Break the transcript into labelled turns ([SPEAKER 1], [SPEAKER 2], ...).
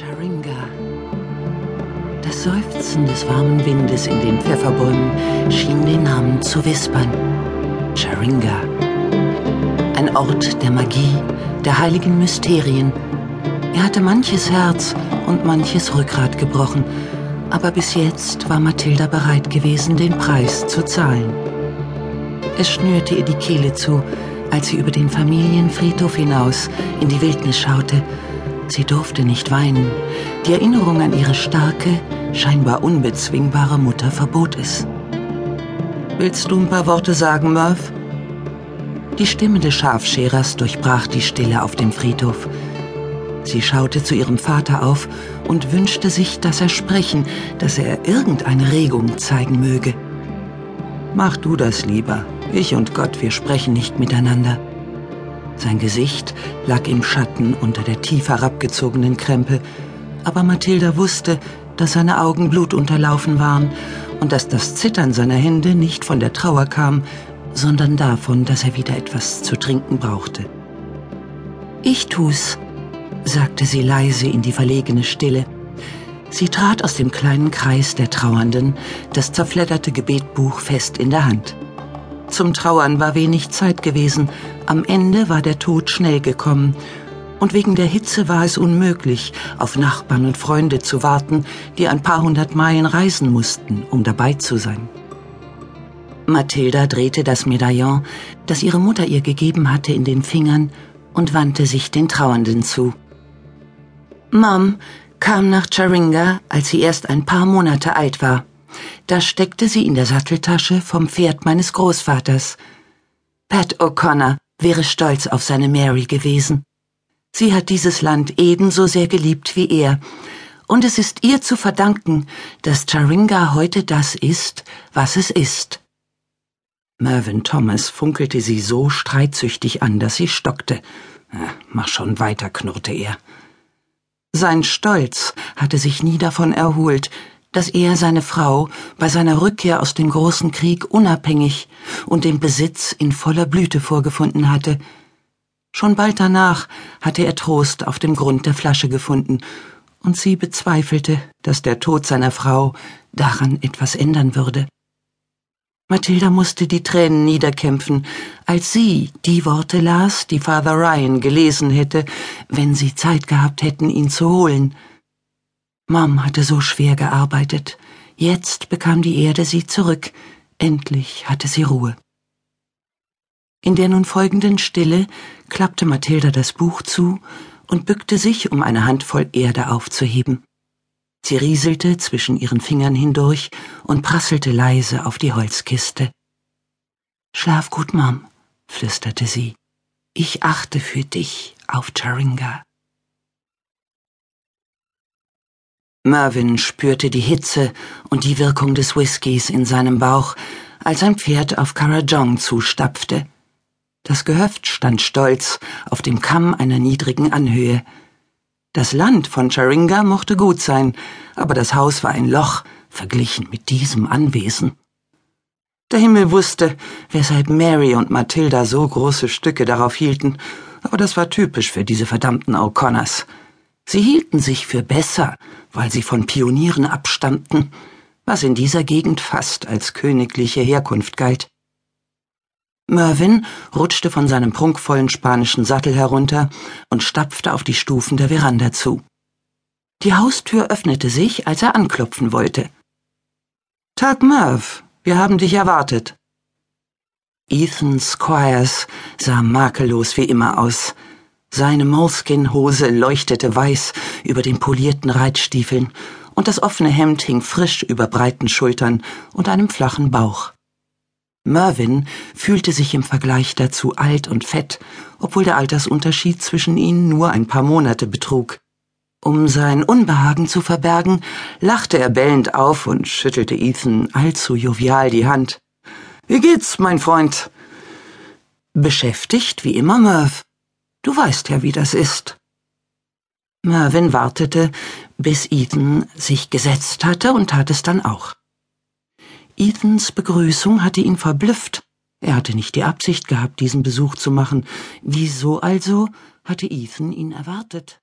[SPEAKER 1] Charinga. Das Seufzen des warmen Windes in den Pfefferbäumen schien den Namen zu wispern. Charinga. Ein Ort der Magie, der heiligen Mysterien. Er hatte manches Herz und manches Rückgrat gebrochen, aber bis jetzt war Mathilda bereit gewesen, den Preis zu zahlen. Es schnürte ihr die Kehle zu, als sie über den Familienfriedhof hinaus in die Wildnis schaute. Sie durfte nicht weinen. Die Erinnerung an ihre starke, scheinbar unbezwingbare Mutter verbot es. Willst du ein paar Worte sagen, Murph? Die Stimme des Schafscherers durchbrach die Stille auf dem Friedhof. Sie schaute zu ihrem Vater auf und wünschte sich, dass er sprechen, dass er irgendeine Regung zeigen möge. Mach du das lieber. Ich und Gott, wir sprechen nicht miteinander. Sein Gesicht lag im Schatten unter der tief herabgezogenen Krempe, aber Mathilda wusste, dass seine Augen blutunterlaufen waren und dass das Zittern seiner Hände nicht von der Trauer kam, sondern davon, dass er wieder etwas zu trinken brauchte. Ich tu's, sagte sie leise in die verlegene Stille. Sie trat aus dem kleinen Kreis der Trauernden, das zerfledderte Gebetbuch fest in der Hand. Zum Trauern war wenig Zeit gewesen, am Ende war der Tod schnell gekommen, und wegen der Hitze war es unmöglich, auf Nachbarn und Freunde zu warten, die ein paar hundert Meilen reisen mussten, um dabei zu sein. Mathilda drehte das Medaillon, das ihre Mutter ihr gegeben hatte, in den Fingern und wandte sich den Trauernden zu. Mom kam nach Charinga, als sie erst ein paar Monate alt war. Da steckte sie in der Satteltasche vom Pferd meines Großvaters. Pat O'Connor wäre stolz auf seine Mary gewesen. Sie hat dieses Land ebenso sehr geliebt wie er, und es ist ihr zu verdanken, dass Charinga heute das ist, was es ist. Mervyn Thomas funkelte sie so streitsüchtig an, dass sie stockte. Mach schon weiter, knurrte er. Sein Stolz hatte sich nie davon erholt, dass er seine Frau bei seiner Rückkehr aus dem großen Krieg unabhängig und den Besitz in voller Blüte vorgefunden hatte. Schon bald danach hatte er Trost auf dem Grund der Flasche gefunden, und sie bezweifelte, dass der Tod seiner Frau daran etwas ändern würde. Mathilda musste die Tränen niederkämpfen, als sie die Worte las, die Father Ryan gelesen hätte, wenn sie Zeit gehabt hätten, ihn zu holen. Mom hatte so schwer gearbeitet. Jetzt bekam die Erde sie zurück. Endlich hatte sie Ruhe. In der nun folgenden Stille klappte Mathilda das Buch zu und bückte sich, um eine Handvoll Erde aufzuheben. Sie rieselte zwischen ihren Fingern hindurch und prasselte leise auf die Holzkiste. Schlaf gut, Mom, flüsterte sie. Ich achte für dich auf Charinga. Mervyn spürte die Hitze und die Wirkung des Whiskys in seinem Bauch, als ein Pferd auf Karajong zustapfte. Das Gehöft stand stolz auf dem Kamm einer niedrigen Anhöhe. Das Land von Charinga mochte gut sein, aber das Haus war ein Loch verglichen mit diesem Anwesen. Der Himmel wusste, weshalb Mary und Mathilda so große Stücke darauf hielten, aber das war typisch für diese verdammten O'Connors. Sie hielten sich für besser, weil sie von Pionieren abstammten, was in dieser Gegend fast als königliche Herkunft galt. Mervyn rutschte von seinem prunkvollen spanischen Sattel herunter und stapfte auf die Stufen der Veranda zu. Die Haustür öffnete sich, als er anklopfen wollte. Tag, Merv, wir haben dich erwartet. Ethan Squires sah makellos wie immer aus. Seine Moleskin-Hose leuchtete weiß über den polierten Reitstiefeln, und das offene Hemd hing frisch über breiten Schultern und einem flachen Bauch. Mervyn fühlte sich im Vergleich dazu alt und fett, obwohl der Altersunterschied zwischen ihnen nur ein paar Monate betrug. Um sein Unbehagen zu verbergen, lachte er bellend auf und schüttelte Ethan allzu jovial die Hand. Wie geht's, mein Freund? Beschäftigt wie immer, Merv. Du weißt ja, wie das ist. Mervyn wartete, bis Ethan sich gesetzt hatte und tat es dann auch. Ethans Begrüßung hatte ihn verblüfft. Er hatte nicht die Absicht gehabt, diesen Besuch zu machen. Wieso also hatte Ethan ihn erwartet?